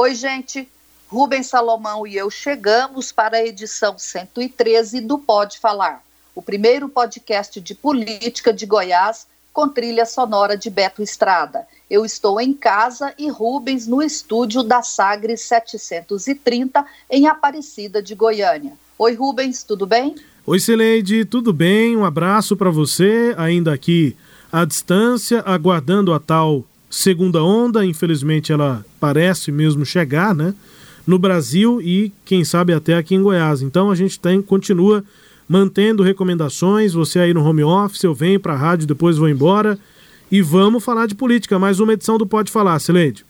Oi, gente. Rubens Salomão e eu chegamos para a edição 113 do Pode Falar, o primeiro podcast de política de Goiás com trilha sonora de Beto Estrada. Eu estou em casa e Rubens no estúdio da Sagres 730 em Aparecida de Goiânia. Oi, Rubens, tudo bem? Oi, Celeide, tudo bem? Um abraço para você, ainda aqui à distância, aguardando a tal segunda onda. Infelizmente, ela parece mesmo chegar, né? No Brasil e, quem sabe, até aqui em Goiás. Então, a gente tem, continua mantendo recomendações. Você aí no home office, eu venho para a rádio, depois vou embora. E vamos falar de política. Mais uma edição do Pode Falar, Sileide.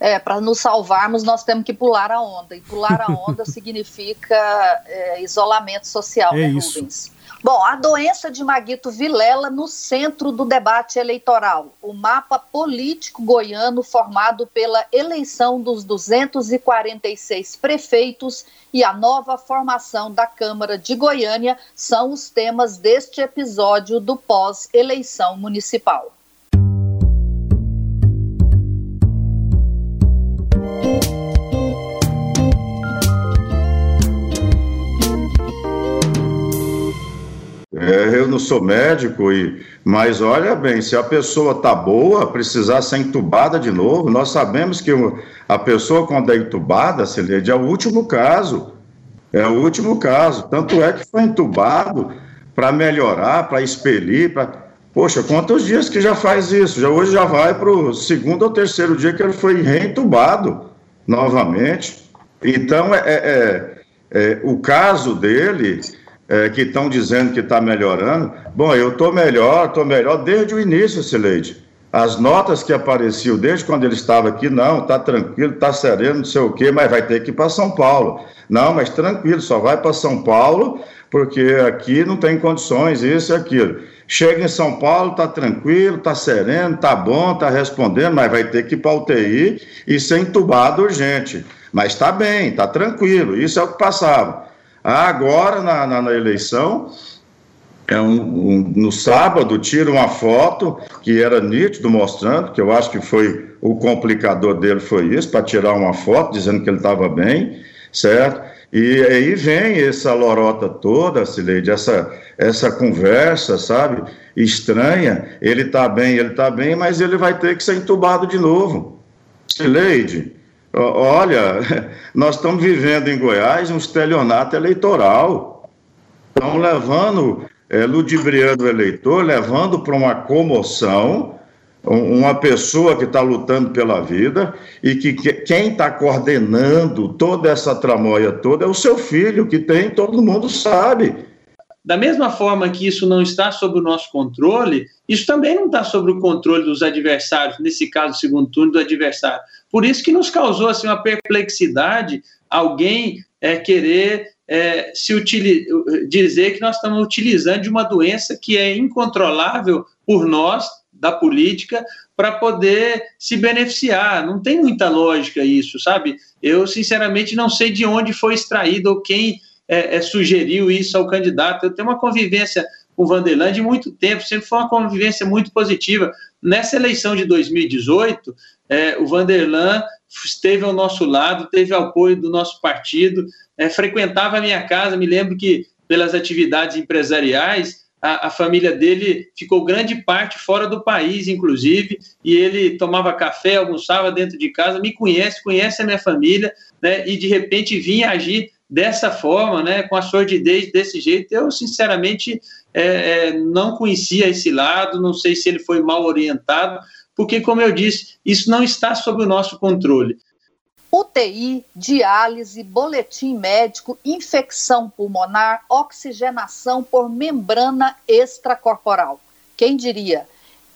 É, para nos salvarmos, nós temos que pular a onda. E pular a onda significa é, isolamento social, é né, isso. Rubens? Bom, a doença de Maguito Vilela no centro do debate eleitoral. O mapa político goiano formado pela eleição dos 246 prefeitos e a nova formação da Câmara de Goiânia são os temas deste episódio do pós-eleição municipal. É, eu não sou médico, e, mas olha bem, se a pessoa está boa, precisar ser entubada de novo, nós sabemos que a pessoa, quando é entubada, Celede, é o último caso. É o último caso. Tanto é que foi entubado para melhorar, para expelir, para. Poxa, quantos dias que já faz isso? Já, hoje já vai para o segundo ou terceiro dia que ele foi reentubado novamente. Então, é, é, é o caso dele é, que estão dizendo que está melhorando. Bom, eu estou melhor, estou melhor desde o início, Sileide. As notas que apareciam desde quando ele estava aqui, não, está tranquilo, está sereno, não sei o quê, mas vai ter que ir para São Paulo. Não, mas tranquilo, só vai para São Paulo, porque aqui não tem condições, isso e aquilo. Chega em São Paulo, está tranquilo, está sereno, está bom, está respondendo, mas vai ter que ir para UTI e ser entubado urgente. Mas está bem, está tranquilo, isso é o que passava. Agora, na, na, na eleição, é um, um, no sábado, tira uma foto que era nítido mostrando, que eu acho que foi o complicador dele foi isso, para tirar uma foto dizendo que ele estava bem, certo? E aí vem essa lorota toda, Cileide, essa, essa conversa, sabe, estranha, ele está bem, ele está bem, mas ele vai ter que ser entubado de novo. Cileide, Olha, nós estamos vivendo em Goiás um estelionato eleitoral. Estão levando, é, ludibriando o eleitor, levando para uma comoção uma pessoa que está lutando pela vida e que, que quem está coordenando toda essa tramóia toda é o seu filho, que tem, todo mundo sabe. Da mesma forma que isso não está sob o nosso controle, isso também não está sob o controle dos adversários, nesse caso, segundo turno, do adversário. Por isso que nos causou assim, uma perplexidade alguém é, querer é, se dizer que nós estamos utilizando de uma doença que é incontrolável por nós, da política, para poder se beneficiar. Não tem muita lógica isso, sabe? Eu, sinceramente, não sei de onde foi extraído ou quem é, é, sugeriu isso ao candidato. Eu tenho uma convivência com o Vanderland de muito tempo, sempre foi uma convivência muito positiva. Nessa eleição de 2018, é, o Vanderlan esteve ao nosso lado, teve apoio do nosso partido, é, frequentava a minha casa. Me lembro que, pelas atividades empresariais, a, a, família dele ficou grande parte fora do país, inclusive, e ele tomava café, almoçava dentro de casa, me conhece, conhece a minha família, né, e de repente vinha agir dessa forma, né, com a sordidez desse jeito, eu sinceramente é, é, não conhecia esse lado, não sei se ele foi mal orientado, porque, como eu disse, isso não está sob o nosso controle. UTI, diálise, boletim médico, infecção pulmonar, oxigenação por membrana extracorporal. Quem diria?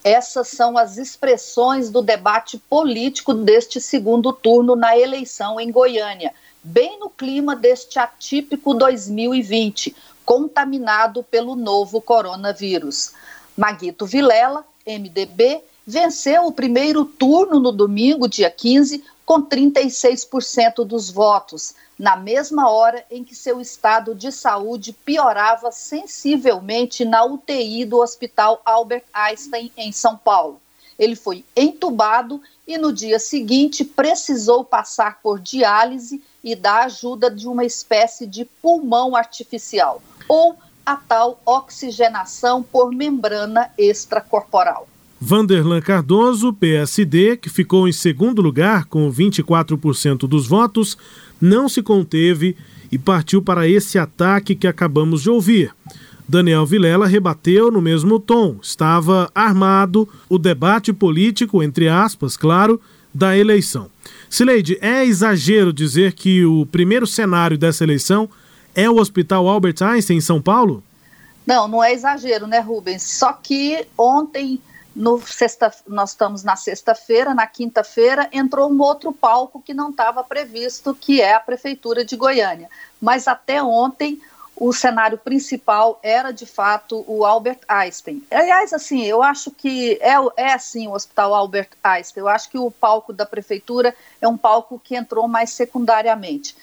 Essas são as expressões do debate político deste segundo turno na eleição em Goiânia, bem no clima deste atípico 2020, contaminado pelo novo coronavírus. Maguito Vilela, MDB, venceu o primeiro turno no domingo, dia 15, com 36% dos votos, na mesma hora em que seu estado de saúde piorava sensivelmente na UTI do Hospital Albert Einstein, em São Paulo. Ele foi entubado e no dia seguinte precisou passar por diálise e da ajuda de uma espécie de pulmão artificial, ou a tal oxigenação por membrana extracorporal. Vanderlan Cardoso, PSD, que ficou em segundo lugar com 24% dos votos, não se conteve e partiu para esse ataque que acabamos de ouvir. Daniel Vilela rebateu no mesmo tom. Estava armado o debate político, entre aspas, claro, da eleição. Sileide, é exagero dizer que o primeiro cenário dessa eleição é o Hospital Albert Einstein em São Paulo? Não, não é exagero, né, Rubens? Só que ontem no sexta, nós estamos na sexta-feira, na quinta-feira entrou um outro palco que não estava previsto, que é a prefeitura de Goiânia. Mas até ontem o cenário principal era de fato o Albert Einstein. Aliás, assim, eu acho que é, é assim o Hospital Albert Einstein. Eu acho que o palco da prefeitura é um palco que entrou mais secundariamente.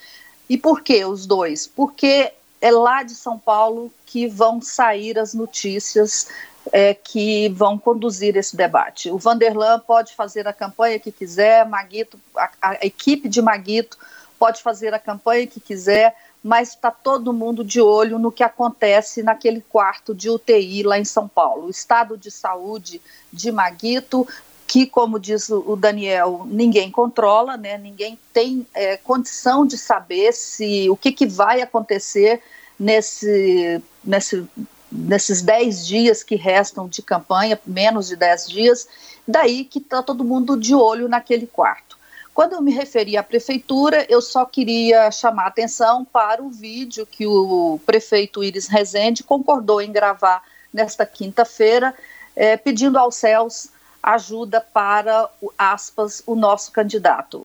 E por que os dois? Porque é lá de São Paulo que vão sair as notícias é, que vão conduzir esse debate. O Vanderlan pode fazer a campanha que quiser, Maguito, a, a equipe de Maguito pode fazer a campanha que quiser, mas está todo mundo de olho no que acontece naquele quarto de UTI lá em São Paulo. O estado de saúde de Maguito, que, como diz o Daniel, ninguém controla, né? ninguém tem é, condição de saber se o que, que vai acontecer nesse, nesse nesses 10 dias que restam de campanha, menos de 10 dias, daí que está todo mundo de olho naquele quarto. Quando eu me referi à prefeitura, eu só queria chamar atenção para o vídeo que o prefeito Iris Rezende concordou em gravar nesta quinta-feira, é, pedindo aos céus ajuda para, aspas, o nosso candidato.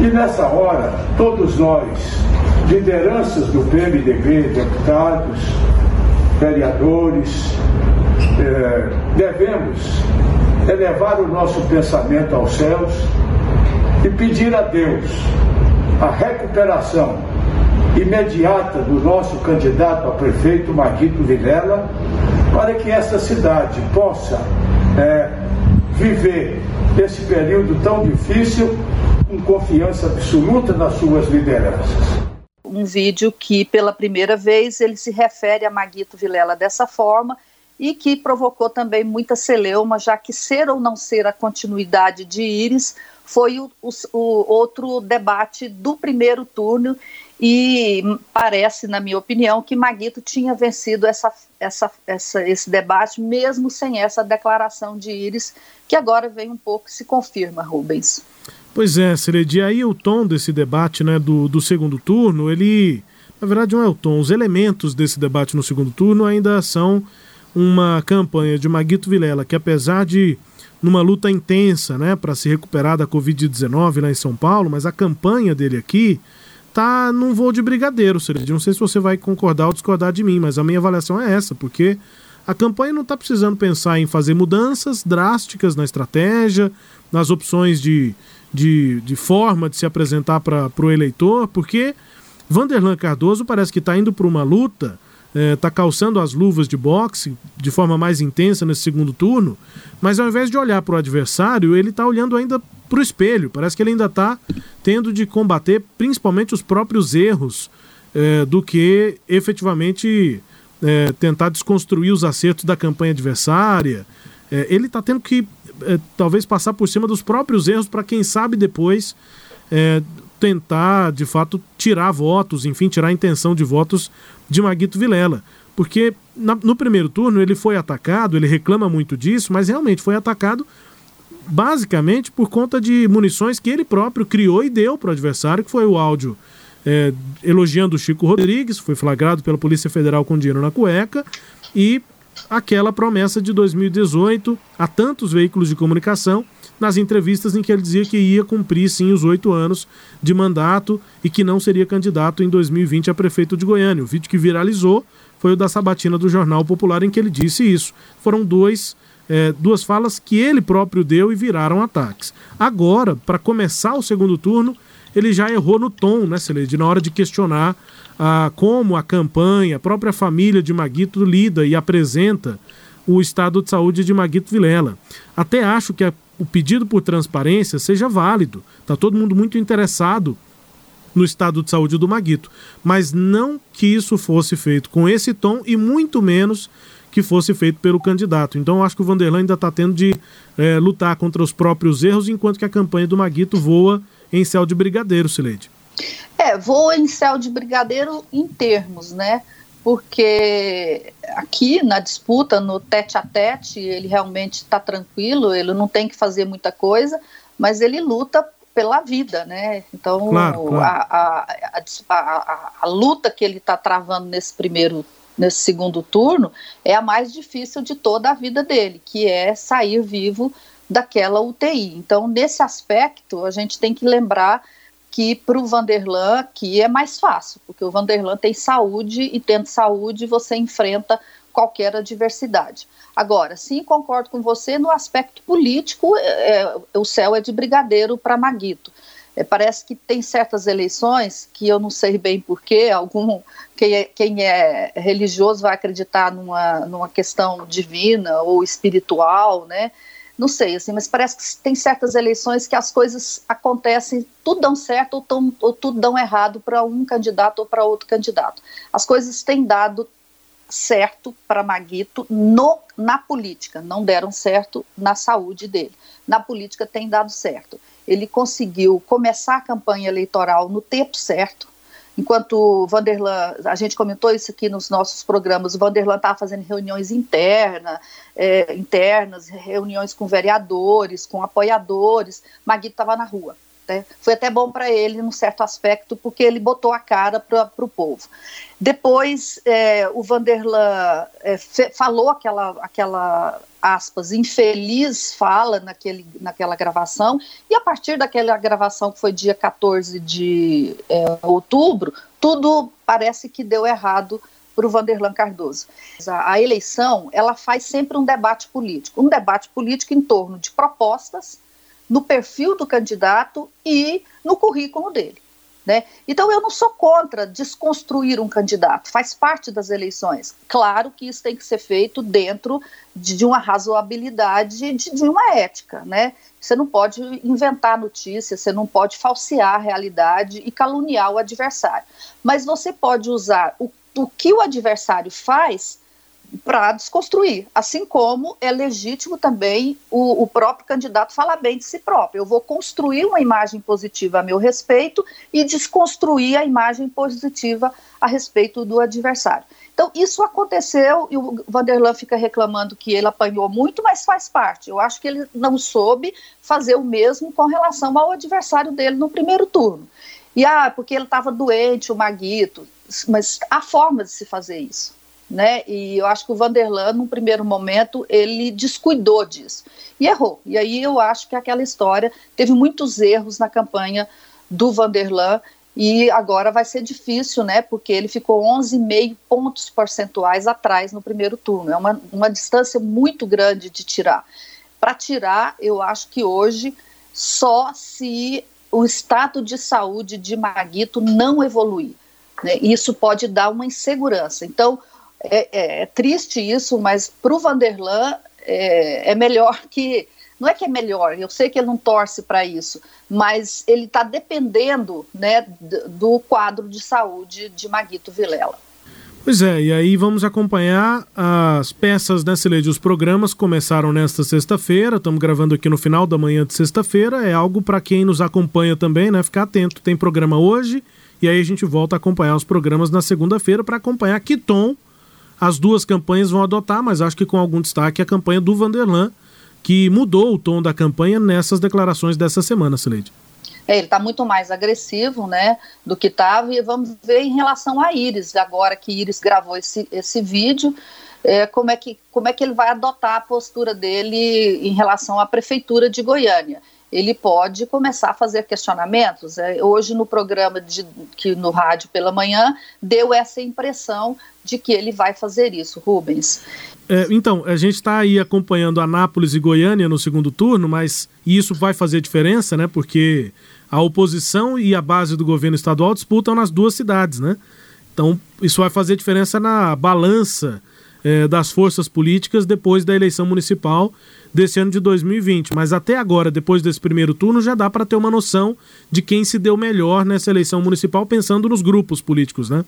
E nessa hora, todos nós, lideranças do PMDB, deputados, vereadores, é, devemos elevar o nosso pensamento aos céus e pedir a Deus a recuperação imediata do nosso candidato a prefeito Maguito Vilela, para que essa cidade possa é, viver esse período tão difícil com confiança absoluta nas suas lideranças. Um vídeo que, pela primeira vez, ele se refere a Maguito Vilela dessa forma e que provocou também muita celeuma, já que ser ou não ser a continuidade de Íris foi o, o, o outro debate do primeiro turno e parece, na minha opinião, que Maguito tinha vencido essa, essa, essa, esse debate, mesmo sem essa declaração de Íris, que agora vem um pouco se confirma, Rubens. Pois é, Seredi, aí o tom desse debate né, do, do segundo turno, ele. Na verdade, não é o tom, os elementos desse debate no segundo turno ainda são uma campanha de Maguito Vilela, que apesar de numa luta intensa né, para se recuperar da Covid-19 lá em São Paulo, mas a campanha dele aqui tá num voo de brigadeiro, Seredi. Não sei se você vai concordar ou discordar de mim, mas a minha avaliação é essa, porque a campanha não está precisando pensar em fazer mudanças drásticas na estratégia, nas opções de, de, de forma de se apresentar para o eleitor, porque Vanderlan Cardoso parece que está indo para uma luta, está é, calçando as luvas de boxe de forma mais intensa nesse segundo turno, mas ao invés de olhar para o adversário, ele está olhando ainda para o espelho. Parece que ele ainda está tendo de combater principalmente os próprios erros é, do que efetivamente é, tentar desconstruir os acertos da campanha adversária. É, ele está tendo que é, talvez passar por cima dos próprios erros para quem sabe depois é, tentar de fato tirar votos, enfim, tirar a intenção de votos de Maguito Vilela. Porque na, no primeiro turno ele foi atacado, ele reclama muito disso, mas realmente foi atacado basicamente por conta de munições que ele próprio criou e deu para o adversário, que foi o áudio é, elogiando o Chico Rodrigues, foi flagrado pela Polícia Federal com dinheiro na cueca, e aquela promessa de 2018 a tantos veículos de comunicação nas entrevistas em que ele dizia que ia cumprir sim os oito anos de mandato e que não seria candidato em 2020 a prefeito de Goiânia. O vídeo que viralizou foi o da sabatina do Jornal Popular em que ele disse isso. Foram dois, é, duas falas que ele próprio deu e viraram ataques. Agora, para começar o segundo turno, ele já errou no tom, né, Celede? Na hora de questionar ah, como a campanha, a própria família de Maguito lida e apresenta o estado de saúde de Maguito Vilela. Até acho que a o pedido por transparência seja válido. Está todo mundo muito interessado no estado de saúde do Maguito, mas não que isso fosse feito com esse tom e muito menos que fosse feito pelo candidato. Então eu acho que o Vanderlan ainda está tendo de é, lutar contra os próprios erros, enquanto que a campanha do Maguito voa em céu de brigadeiro, Sileide. É, voa em céu de brigadeiro em termos, né? Porque aqui na disputa, no tete a tete, ele realmente está tranquilo, ele não tem que fazer muita coisa, mas ele luta pela vida, né? Então claro, claro. A, a, a, a, luta que ele está travando nesse primeiro, nesse segundo turno é a mais difícil de toda a vida dele, que é sair vivo daquela UTI. Então, nesse aspecto, a gente tem que lembrar que para o Vanderlan que é mais fácil, porque o Vanderlan tem saúde e tendo saúde você enfrenta qualquer adversidade. Agora, sim, concordo com você no aspecto político, é, é o céu é de brigadeiro para Maguito. É, parece que tem certas eleições que eu não sei bem porquê, algum quem é, quem é religioso vai acreditar numa, numa questão divina ou espiritual, né? Não sei, assim, mas parece que tem certas eleições que as coisas acontecem, tudo dão certo ou, tão, ou tudo dão errado para um candidato ou para outro candidato. As coisas têm dado certo para Maguito no, na política, não deram certo na saúde dele. Na política tem dado certo. Ele conseguiu começar a campanha eleitoral no tempo certo, Enquanto Vanderlan, a gente comentou isso aqui nos nossos programas, o Vanderlan estava fazendo reuniões interna, é, internas, reuniões com vereadores, com apoiadores, Maguito estava na rua. Né? Foi até bom para ele, num certo aspecto, porque ele botou a cara para o povo. Depois, é, o Vanderlan é, falou aquela, aquela aspas, infeliz fala naquele, naquela gravação, e a partir daquela gravação, que foi dia 14 de é, outubro, tudo parece que deu errado para o Vanderlan Cardoso. A, a, eleição, ela faz sempre um debate político, um debate político em torno de propostas, no perfil do candidato e no currículo dele. Né? Então, eu não sou contra desconstruir um candidato, faz parte das eleições. Claro que isso tem que ser feito dentro de, de uma razoabilidade, de, de, uma ética. Né? Você não pode inventar notícias, você não pode falsear a realidade e caluniar o adversário. Mas você pode usar o, o que o adversário faz para desconstruir. Assim como é legítimo também o, o, próprio candidato falar bem de si próprio. Eu vou construir uma imagem positiva a meu respeito e desconstruir a imagem positiva a respeito do adversário. Então, isso aconteceu e o Vanderlan fica reclamando que ele apanhou muito, mas faz parte. Eu acho que ele não soube fazer o mesmo com relação ao adversário dele no primeiro turno. E ah, porque ele estava doente, o Maguito, mas há forma de se fazer isso né? E eu acho que o Vanderlan, num primeiro momento, ele descuidou disso e errou. E aí eu acho que aquela história teve muitos erros na campanha do Vanderlan e agora vai ser difícil, né? Porque ele ficou 11,5 pontos percentuais atrás no primeiro turno. É uma, uma distância muito grande de tirar. Para tirar, eu acho que hoje só se o estado de saúde de Maguito não evoluir. Né? Isso pode dar uma insegurança. Então, é, é, é triste isso, mas para o Vanderlan é, é melhor que. Não é que é melhor, eu sei que ele não torce para isso, mas ele está dependendo né, do quadro de saúde de Maguito Vilela. Pois é, e aí vamos acompanhar as peças nessa lei. Os programas começaram nesta sexta-feira, estamos gravando aqui no final da manhã de sexta-feira. É algo para quem nos acompanha também, né? Ficar atento. Tem programa hoje e aí a gente volta a acompanhar os programas na segunda-feira para acompanhar que tom as duas campanhas vão adotar, mas acho que com algum destaque a campanha do Vanderlan, que mudou o tom da campanha nessas declarações dessa semana, Sileide. É, ele está muito mais agressivo, né, do que estava, e vamos ver em relação a Iris, agora que Iris gravou esse, esse vídeo, é, como, é que, como é que ele vai adotar a postura dele em relação à prefeitura de Goiânia ele pode começar a fazer questionamentos. É, hoje no programa de, que no rádio pela manhã deu essa impressão de que ele vai fazer isso, Rubens. É, então, a gente está aí acompanhando Anápolis e Goiânia no segundo turno, mas isso vai fazer diferença, né? Porque a oposição e a base do governo estadual disputam nas duas cidades, né? Então, isso vai fazer diferença na balança é, das forças políticas depois da eleição municipal desse ano de 2020. Mas até agora, depois desse primeiro turno, já dá para ter uma noção de quem se deu melhor nessa eleição municipal, pensando nos grupos políticos, né?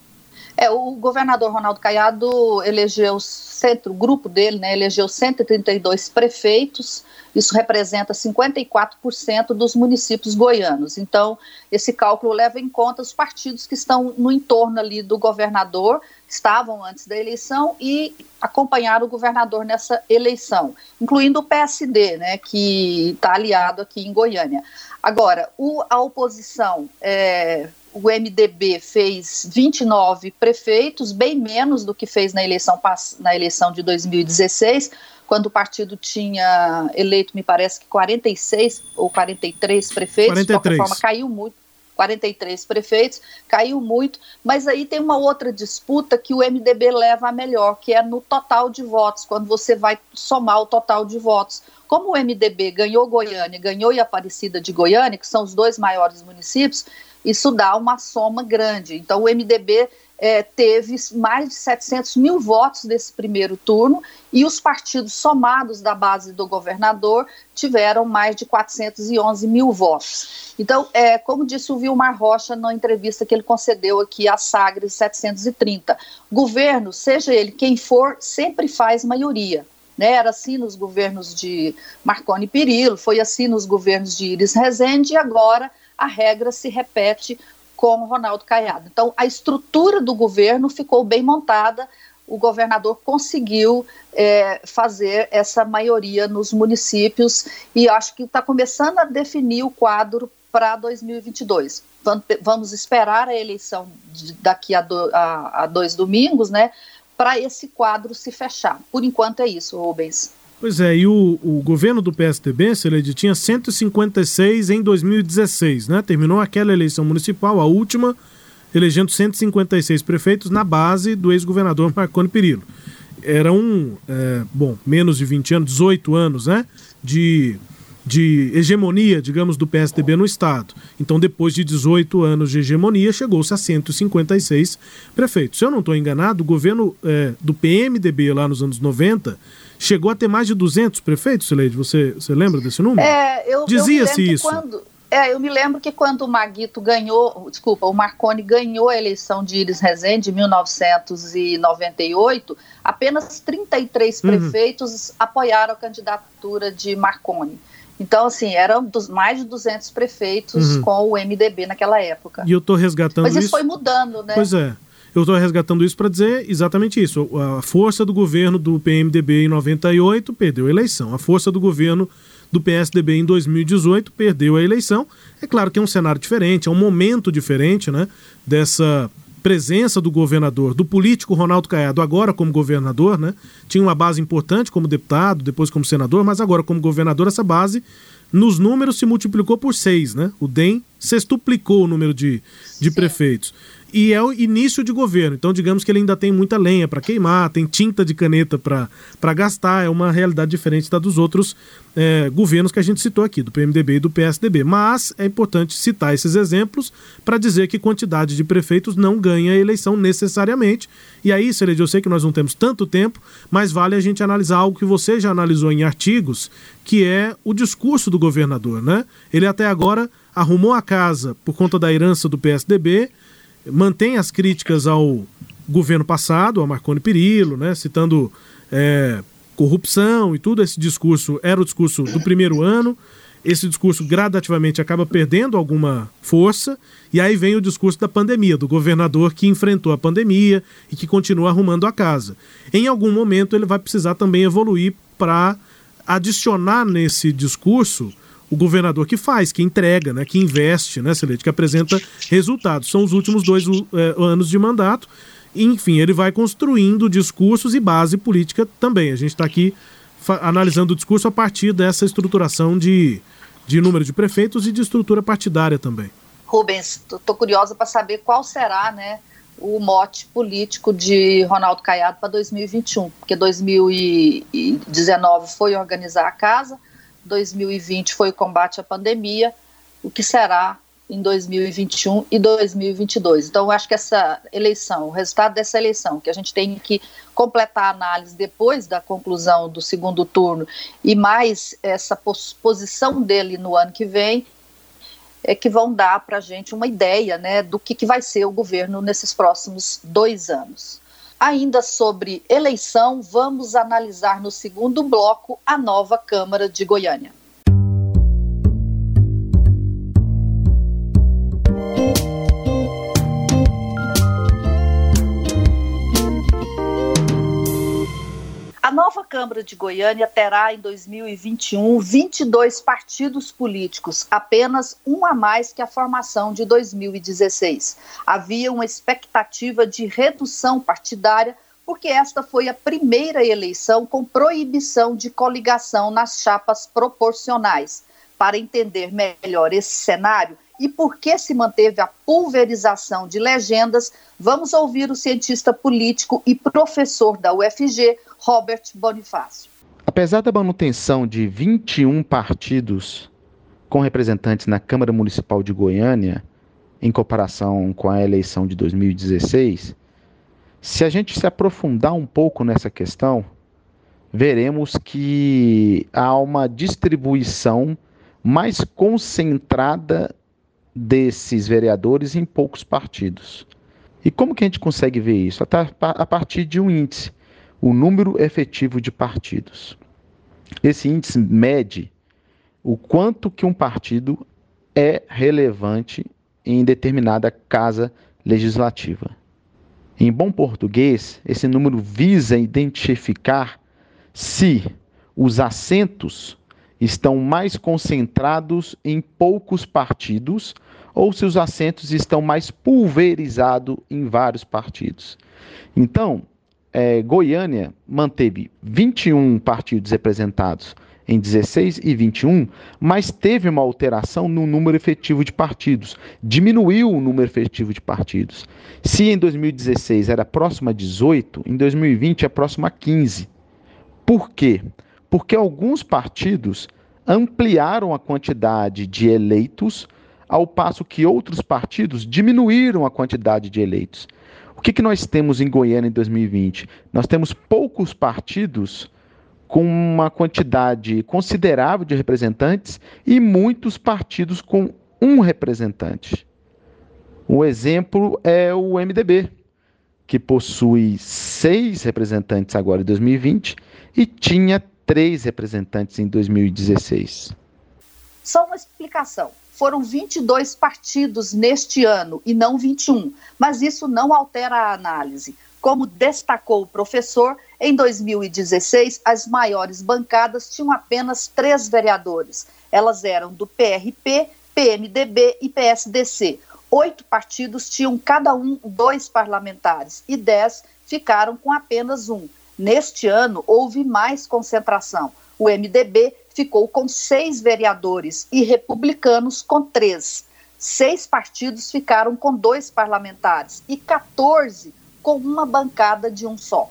É, o governador Ronaldo Caiado elegeu centro, o grupo dele, né, elegeu 132 prefeitos, isso representa 54% dos municípios goianos. Então, esse cálculo leva em conta os partidos que estão no entorno ali do governador, estavam antes da eleição e acompanharam o governador nessa eleição, incluindo o PSD, né, que está aliado aqui em Goiânia. Agora, o, a oposição é, o MDB fez 29 prefeitos, bem menos do que fez na eleição, na eleição de 2016, quando o partido tinha eleito, me parece que 46 ou 43 prefeitos, 43. de qualquer forma caiu muito. 43 prefeitos, caiu muito, mas aí tem uma outra disputa que o MDB leva a melhor, que é no total de votos, quando você vai somar o total de votos. Como o MDB ganhou Goiânia, ganhou e Aparecida de Goiânia, que são os dois maiores municípios, isso dá uma soma grande. Então, o MDB é, teve mais de 700 mil votos nesse primeiro turno e os partidos somados da base do governador tiveram mais de 411 mil votos. Então, é, como disse o Vilmar Rocha na entrevista que ele concedeu aqui à Sagres 730, governo, seja ele quem for, sempre faz maioria. Né, era assim nos governos de Marconi Perillo, foi assim nos governos de Iris Rezende e agora a regra se repete com Ronaldo Caiado. Então, a estrutura do governo ficou bem montada, o governador conseguiu é, fazer essa maioria nos municípios e acho que está começando a definir o quadro para 2022. Vamos esperar a eleição daqui a, do, a, a dois domingos, né, para esse quadro se fechar. Por enquanto é isso, Rubens. Pois é, e o, o governo do PSDB, Celede, tinha 156 em 2016, né? Terminou aquela eleição municipal, a última, elegendo 156 prefeitos na base do ex-governador Marconi Perillo. Eram, é, bom, menos de 20 anos, 18 anos, né? De de hegemonia, digamos, do PSDB no Estado. Então, depois de 18 anos de hegemonia, chegou-se a 156 prefeitos. Se eu não estou enganado, o governo é, do PMDB lá nos anos 90 chegou a ter mais de 200 prefeitos, Sileide. Você, você lembra desse número? É, eu Dizia-se isso. Quando, é, eu me lembro que quando o Maguito ganhou, desculpa, o Marconi ganhou a eleição de Iris Rezende em 1998, apenas 33 uhum. prefeitos apoiaram a candidatura de Marconi. Então, assim, eram dos, mais de 200 prefeitos uhum. com o MDB naquela época. E eu estou resgatando isso. Mas isso foi mudando, né? Pois é. Eu estou resgatando isso para dizer exatamente isso. A força do governo do PMDB em 98 perdeu a eleição. A força do governo do PSDB em 2018 perdeu a eleição. É claro que é um cenário diferente, é um momento diferente, né? Dessa presença do governador, do político Ronaldo Caiado, agora como governador, né? Tinha uma base importante como deputado, depois como senador, mas agora como governador, essa base nos números se multiplicou por seis, né? O DEM sextuplicou o número de, de prefeitos e é o início de governo. Então, digamos que ele ainda tem muita lenha para queimar, tem tinta de caneta para gastar, é uma realidade diferente da dos outros é, governos que a gente citou aqui, do PMDB e do PSDB. Mas é importante citar esses exemplos para dizer que quantidade de prefeitos não ganha a eleição necessariamente. E aí, Celede, eu sei que nós não temos tanto tempo, mas vale a gente analisar algo que você já analisou em artigos, que é o discurso do governador, né? Ele até agora arrumou a casa por conta da herança do PSDB mantém as críticas ao governo passado, ao Marconi Perillo, né, citando é, corrupção e tudo. Esse discurso era o discurso do primeiro ano. Esse discurso gradativamente acaba perdendo alguma força, e aí vem o discurso da pandemia, do governador que enfrentou a pandemia e que continua arrumando a casa. Em algum momento ele vai precisar também evoluir para adicionar nesse discurso o governador que faz, que entrega, né, que investe, né, Celete, que apresenta resultados. São os últimos dois é, anos de mandato Enfim, ele vai construindo discursos e base política também. A gente está aqui analisando o discurso a partir dessa estruturação de, de número de prefeitos e de estrutura partidária também. Rubens, estou curiosa para saber qual será né, o mote político de Ronaldo Caiado para 2021, porque 2019 foi organizar a casa, 2020 foi o combate à pandemia, o que será em 2021 e 2022. Então, eu acho que essa eleição, o resultado dessa eleição, que a gente tem que completar a análise depois da conclusão do segundo turno e mais essa posição dele no ano que vem, é que vão dar para a gente uma ideia né, do que, que vai ser o governo nesses próximos dois anos. Ainda sobre eleição, vamos analisar no segundo bloco a nova Câmara de Goiânia. Nova Câmara de Goiânia terá em 2021 22 partidos políticos, apenas um a mais que a formação de 2016. Havia uma expectativa de redução partidária, porque esta foi a primeira eleição com proibição de coligação nas chapas proporcionais. Para entender melhor esse cenário, e por que se manteve a pulverização de legendas, vamos ouvir o cientista político e professor da UFG, Robert Bonifácio. Apesar da manutenção de 21 partidos com representantes na Câmara Municipal de Goiânia, em comparação com a eleição de 2016, se a gente se aprofundar um pouco nessa questão, veremos que há uma distribuição mais concentrada desses vereadores em poucos partidos. E como que a gente consegue ver isso? A partir de um índice, o número efetivo de partidos. Esse índice mede o quanto que um partido é relevante em determinada casa legislativa. Em bom português, esse número visa identificar se os assentos estão mais concentrados em poucos partidos ou se os assentos estão mais pulverizados em vários partidos. Então, é, Goiânia manteve 21 partidos representados em 16 e 21, mas teve uma alteração no número efetivo de partidos, diminuiu o número efetivo de partidos. Se em 2016 era próximo a 18, em 2020 é próximo a 15. Por quê? Porque alguns partidos ampliaram a quantidade de eleitos ao passo que outros partidos diminuíram a quantidade de eleitos. O que, que nós temos em Goiânia em 2020? Nós temos poucos partidos com uma quantidade considerável de representantes e muitos partidos com um representante. O exemplo é o MDB, que possui seis representantes agora em 2020 e tinha três representantes em 2016. Só uma explicação foram 22 partidos neste ano e não 21, mas isso não altera a análise. Como destacou o professor, em 2016 as maiores bancadas tinham apenas três vereadores. Elas eram do PRP, PMDB e PSDC. Oito partidos tinham cada um dois parlamentares e dez ficaram com apenas um. Neste ano houve mais concentração. O MDB ficou com seis vereadores e republicanos com três. Seis partidos ficaram com dois parlamentares e 14 com uma bancada de um só.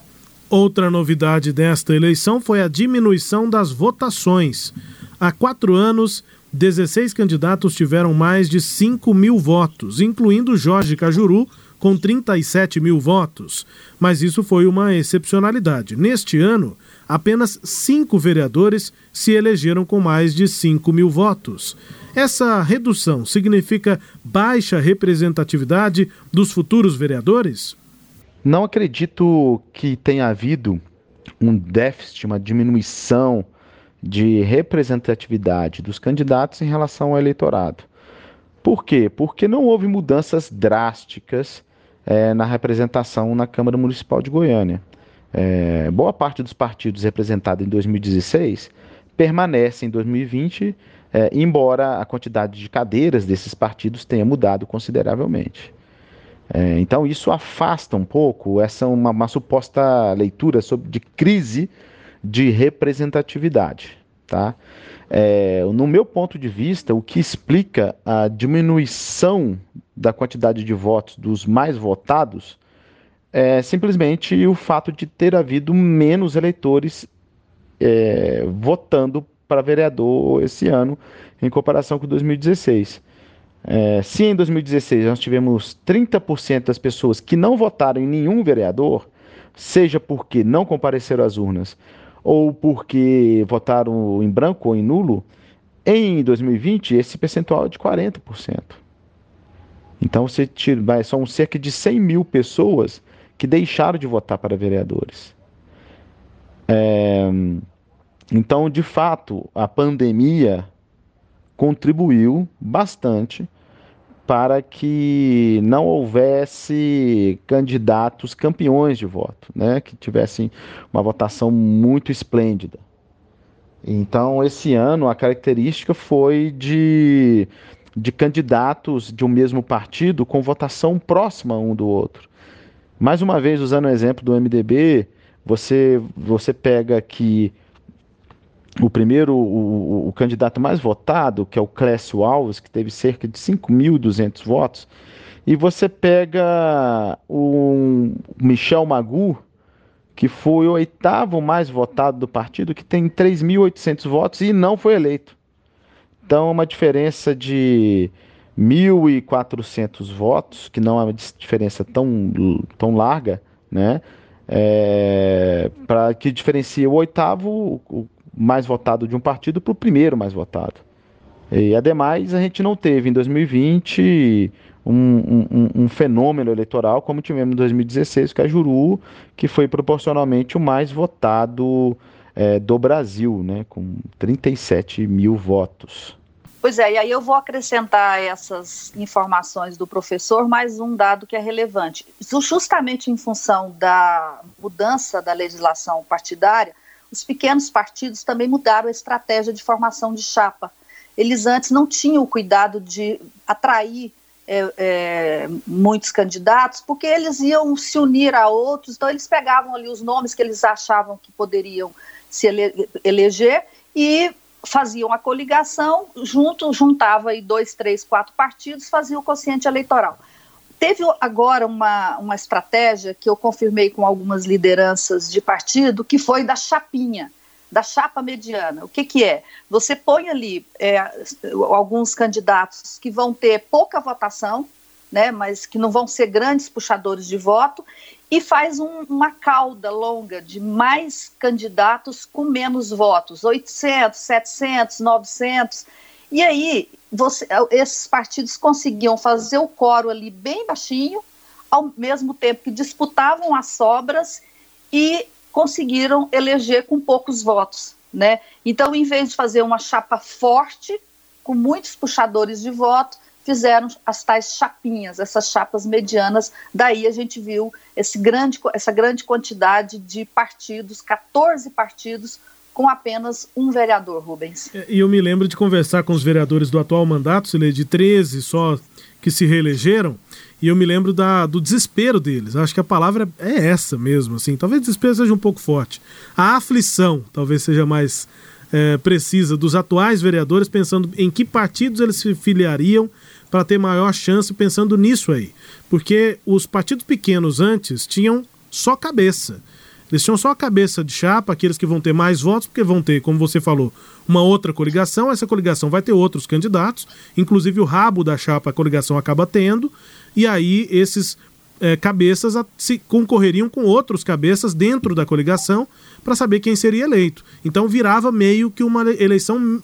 Outra novidade desta eleição foi a diminuição das votações. Há quatro anos, 16 candidatos tiveram mais de 5 mil votos, incluindo Jorge Cajuru, com 37 mil votos. Mas isso foi uma excepcionalidade. Neste ano, apenas cinco vereadores se elegeram com mais de 5 mil votos. Essa redução significa baixa representatividade dos futuros vereadores? Não acredito que tenha havido um déficit, uma diminuição de representatividade dos candidatos em relação ao eleitorado. Por quê? Porque não houve mudanças drásticas é, na representação na Câmara Municipal de Goiânia. É, boa parte dos partidos representados em 2016 permanece em 2020, é, embora a quantidade de cadeiras desses partidos tenha mudado consideravelmente. É, então isso afasta um pouco essa uma, uma suposta leitura sobre, de crise de representatividade. Tá? É, no meu ponto de vista, o que explica a diminuição da quantidade de votos dos mais votados é simplesmente o fato de ter havido menos eleitores é, votando para vereador esse ano em comparação com 2016. É, se em 2016 nós tivemos 30% das pessoas que não votaram em nenhum vereador, seja porque não compareceram às urnas ou porque votaram em branco ou em nulo, em 2020 esse percentual é de 40%. Então você tira, são cerca de 100 mil pessoas que deixaram de votar para vereadores. É, então, de fato, a pandemia contribuiu bastante para que não houvesse candidatos campeões de voto, né, que tivessem uma votação muito esplêndida. Então, esse ano a característica foi de, de candidatos de um mesmo partido com votação próxima um do outro. Mais uma vez, usando o exemplo do MDB, você, você pega que o primeiro, o, o, candidato mais votado, que é o Clécio Alves, que teve cerca de 5.200 votos, e você pega o Michel Magu, que foi o oitavo mais votado do partido, que tem 3.800 votos e não foi eleito. Então, uma diferença de 1.400 votos, que não é uma diferença tão, tão larga, né? É, para que diferencia o oitavo, o mais votado de um partido, para o primeiro mais votado. E ademais, a gente não teve em 2020 um, um, um, fenômeno eleitoral como tivemos em 2016, que é a Juru, que foi proporcionalmente o mais votado é, do Brasil, né, com 37 mil votos. Pois é, e aí eu vou acrescentar essas informações do professor, mais um dado que é relevante. Justamente em função da mudança da legislação partidária, os pequenos partidos também mudaram a estratégia de formação de chapa. Eles antes não tinham o cuidado de atrair é, é, muitos candidatos, porque eles iam se unir a outros, então eles pegavam ali os nomes que eles achavam que poderiam se ele eleger e faziam a coligação, junto, juntava aí dois, três, quatro partidos, fazia o quociente eleitoral. Teve agora uma, uma estratégia que eu confirmei com algumas lideranças de partido, que foi da chapinha, da chapa mediana. O que, que é? Você põe ali é, alguns candidatos que vão ter pouca votação, né, mas que não vão ser grandes puxadores de voto, e faz um, uma cauda longa de mais candidatos com menos votos, 800, 700, 900. E aí, você, esses partidos conseguiam fazer o coro ali bem baixinho, ao mesmo tempo que disputavam as sobras e conseguiram eleger com poucos votos. Né? Então, em vez de fazer uma chapa forte, com muitos puxadores de voto, fizeram as tais chapinhas, essas chapas medianas. Daí a gente viu esse grande, essa grande quantidade de partidos, 14 partidos, com apenas um vereador, Rubens. É, e eu me lembro de conversar com os vereadores do atual mandato, se de 13 só que se reelegeram, e eu me lembro da, do desespero deles. Acho que a palavra é essa mesmo, assim. Talvez desespero seja um pouco forte. A aflição talvez seja mais é, precisa dos atuais vereadores, pensando em que partidos eles se filiariam para ter maior chance pensando nisso aí. Porque os partidos pequenos antes tinham só cabeça. Eles tinham só a cabeça de chapa, aqueles que vão ter mais votos, porque vão ter, como você falou, uma outra coligação. Essa coligação vai ter outros candidatos, inclusive o rabo da chapa a coligação acaba tendo, e aí esses é, cabeças se concorreriam com outros cabeças dentro da coligação para saber quem seria eleito. Então virava meio que uma eleição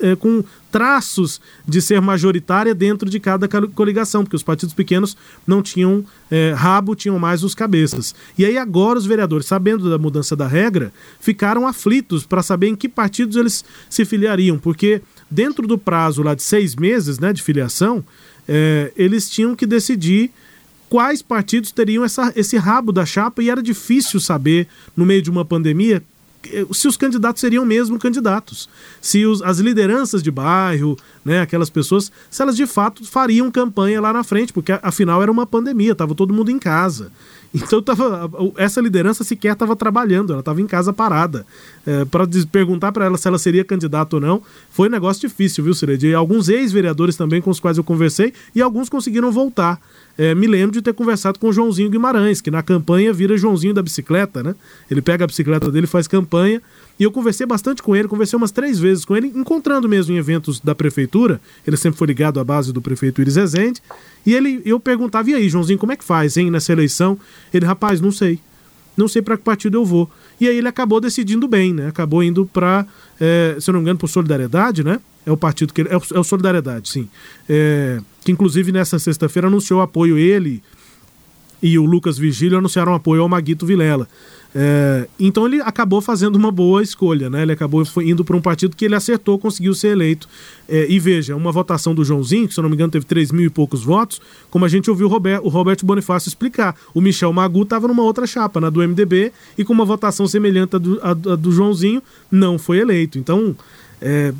é, com traços de ser majoritária dentro de cada coligação, porque os partidos pequenos não tinham é, rabo, tinham mais os cabeças. E aí agora os vereadores, sabendo da mudança da regra, ficaram aflitos para saber em que partidos eles se filiariam, porque dentro do prazo lá de seis meses né, de filiação, é, eles tinham que decidir quais partidos teriam essa, esse rabo da chapa e era difícil saber, no meio de uma pandemia, se os candidatos seriam mesmo candidatos, se os, as lideranças de bairro, né, aquelas pessoas, se elas de fato fariam campanha lá na frente, porque afinal era uma pandemia, estava todo mundo em casa. Então tava, essa liderança sequer estava trabalhando, ela estava em casa parada. É, para perguntar para ela se ela seria candidata ou não, foi um negócio difícil, viu, Cired? Alguns ex-vereadores também com os quais eu conversei e alguns conseguiram voltar. É, me lembro de ter conversado com o Joãozinho Guimarães, que na campanha vira Joãozinho da bicicleta, né? Ele pega a bicicleta dele, faz campanha e eu conversei bastante com ele, conversei umas três vezes com ele, encontrando mesmo em eventos da prefeitura. Ele sempre foi ligado à base do prefeito Iris Rezende. E ele, eu perguntava, e aí, Joãozinho, como é que faz, hein, nessa eleição? Ele, rapaz, não sei. Não sei para que partido eu vou. E aí ele acabou decidindo bem, né? Acabou indo para, é, se eu não me engano, por Solidariedade, né? É o partido que ele. É o, é o Solidariedade, sim. É, que inclusive nessa sexta-feira anunciou apoio ele e o Lucas Vigílio anunciaram apoio ao Maguito Vilela. É, então ele acabou fazendo uma boa escolha, né? Ele acabou indo para um partido que ele acertou, conseguiu ser eleito. É, e veja, uma votação do Joãozinho, que se eu não me engano teve 3 mil e poucos votos, como a gente ouviu o, Robert, o Roberto Bonifácio explicar. O Michel Magu estava numa outra chapa, na do MDB, e com uma votação semelhante à do, à, à do Joãozinho, não foi eleito. Então, é,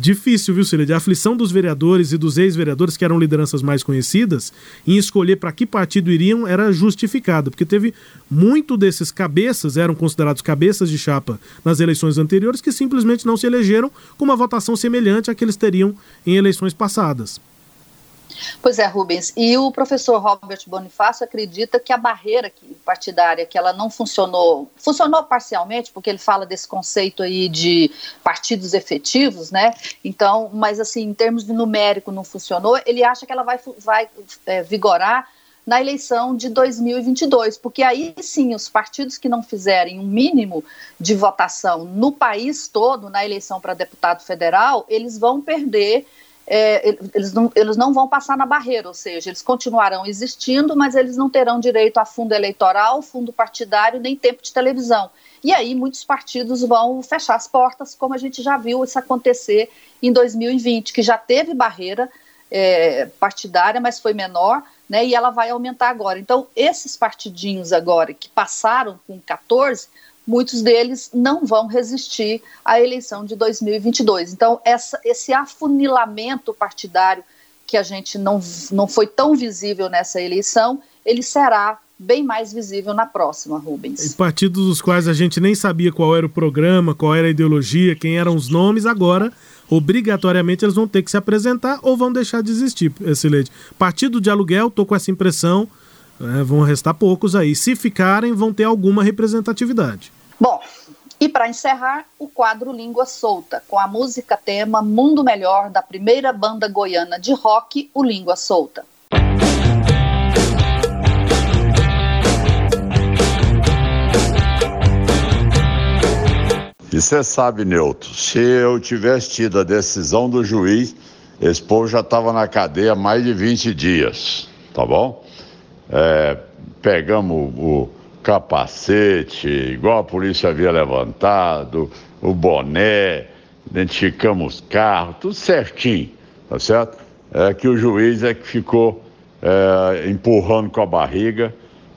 difícil, viu, Cília? De aflição dos vereadores e dos ex-vereadores, que eram lideranças mais conhecidas, em escolher para que partido iriam era justificado, porque teve muito desses cabeças, eram considerados cabeças de chapa nas eleições anteriores, que simplesmente não se elegeram com uma votação semelhante à que eles teriam em eleições passadas. Pois é, Rubens. E o professor Robert Bonifácio acredita que a barreira partidária, que ela não funcionou, funcionou parcialmente, porque ele fala desse conceito aí de partidos efetivos, né? Então, mas assim, em termos de numérico não funcionou, ele acha que ela vai, vai é, vigorar na eleição de 2022, porque aí sim os partidos que não fizerem um mínimo de votação no país todo na eleição para deputado federal, eles vão perder é, eles, não, eles não vão passar na barreira, ou seja, eles continuarão existindo, mas eles não terão direito a fundo eleitoral, fundo partidário, nem tempo de televisão. E aí muitos partidos vão fechar as portas, como a gente já viu isso acontecer em 2020, que já teve barreira é, partidária, mas foi menor, né, e ela vai aumentar agora. Então, esses partidinhos agora que passaram com 14 muitos deles não vão resistir à eleição de 2022. Então, essa, esse afunilamento partidário que a gente não, não foi tão visível nessa eleição, ele será bem mais visível na próxima, Rubens. Partidos dos quais a gente nem sabia qual era o programa, qual era a ideologia, quem eram os nomes, agora obrigatoriamente eles vão ter que se apresentar ou vão deixar de existir, Sileide. Partido de aluguel, tô com essa impressão, é, vão restar poucos aí. Se ficarem, vão ter alguma representatividade. Bom, e para encerrar, o quadro Língua Solta, com a música tema Mundo Melhor da primeira banda goiana de rock, o Língua Solta. E você sabe, Newton, se eu tivesse tido a decisão do juiz, esse povo já estava na cadeia mais de 20 dias, tá bom? É, pegamos o, capacete, igual a polícia havia levantado, o boné, identificamos os carros, tudo certinho, tá certo? É que o juiz é que ficou é, empurrando com a barriga.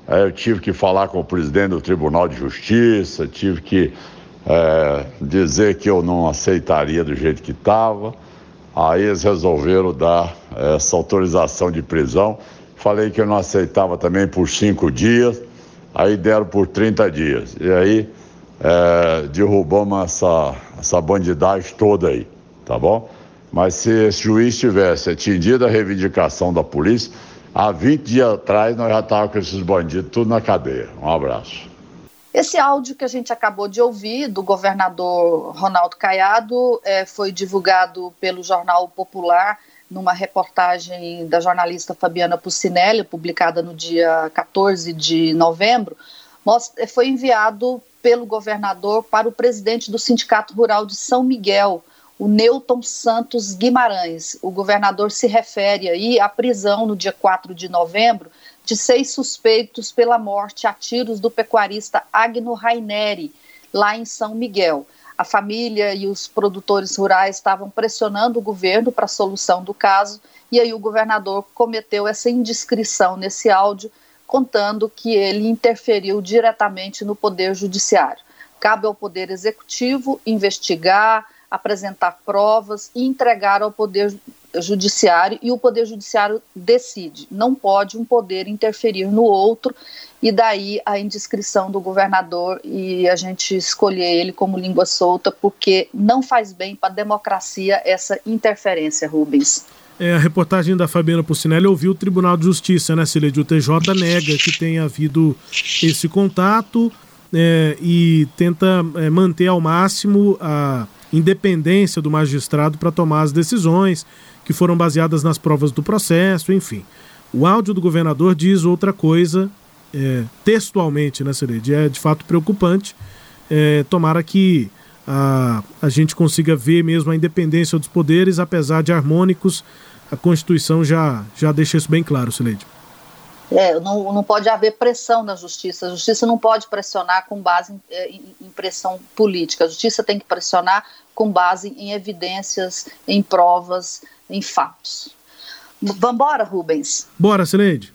É, eu tive que falar com o presidente do Tribunal de Justiça, tive que é, dizer que eu não aceitaria do jeito que estava. Aí eles resolveram dar essa autorização de prisão. Falei que eu não aceitava também por cinco dias aí deram por 30 dias. E aí é, derrubamos essa, essa bandidagem toda aí, tá bom? Mas se esse juiz tivesse atendido a reivindicação da polícia, há 20 dias atrás nós já estávamos com esses bandidos tudo na cadeia. Um abraço. Esse áudio que a gente acabou de ouvir do governador Ronaldo Caiado é, foi divulgado pelo Jornal Popular numa reportagem da jornalista Fabiana Pucinelli, publicada no dia 14 de novembro, foi enviado pelo governador para o presidente do Sindicato Rural de São Miguel, o Newton Santos Guimarães. O governador se refere aí à prisão no dia 4 de novembro de seis suspeitos pela morte a tiros do pecuarista Agno Raineri, lá em São Miguel a família e os produtores rurais estavam pressionando o governo para a solução do caso, e aí o governador cometeu essa indiscrição nesse áudio, contando que ele interferiu diretamente no poder judiciário. Cabe ao Poder Executivo investigar, apresentar provas e entregar ao Poder Judiciário, e o Poder Judiciário decide. Não pode um poder interferir no outro, e daí a indiscrição do governador e a gente escolher ele como língua solta, porque não faz bem para a democracia essa interferência, Rubens. É, a reportagem da Fabiana Pucinelli ouviu o Tribunal de Justiça, né, Cilede? O TJ nega que tenha havido esse contato é, e tenta é, manter ao máximo a independência do magistrado para tomar as decisões que foram baseadas nas provas do processo, enfim. O áudio do governador diz outra coisa, é, textualmente, né, Celede? É de fato preocupante. É, tomara que a, a gente consiga ver mesmo a independência dos poderes, apesar de harmônicos, a Constituição já, já deixa isso bem claro, Celede. É, não, não pode haver pressão na justiça. A justiça não pode pressionar com base em, é, em, em, pressão política. A justiça tem que pressionar com base em evidências, em provas, em fatos. Vambora, Rubens? Bora, Sileide.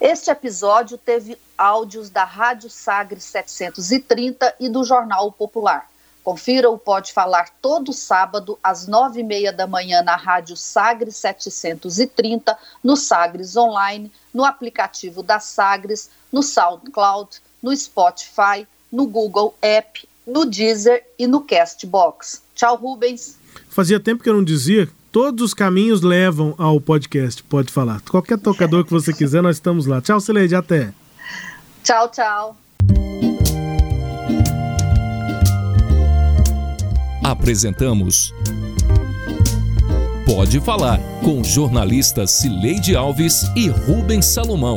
Este episódio teve áudios da Rádio Sagre 730 e do Jornal Popular. Confira o Pode Falar todo sábado, às nove e meia da manhã, na Rádio Sagres 730, no Sagres Online, no aplicativo da Sagres, no SoundCloud, no Spotify, no Google App, no Deezer e no Castbox. Tchau, Rubens. Fazia tempo que eu não dizia. Todos os caminhos levam ao podcast, pode falar. Qualquer tocador que você quiser, nós estamos lá. Tchau, Sileide, até. Tchau, tchau. Apresentamos Pode Falar com jornalistas Cileide Alves e Rubens Salomão.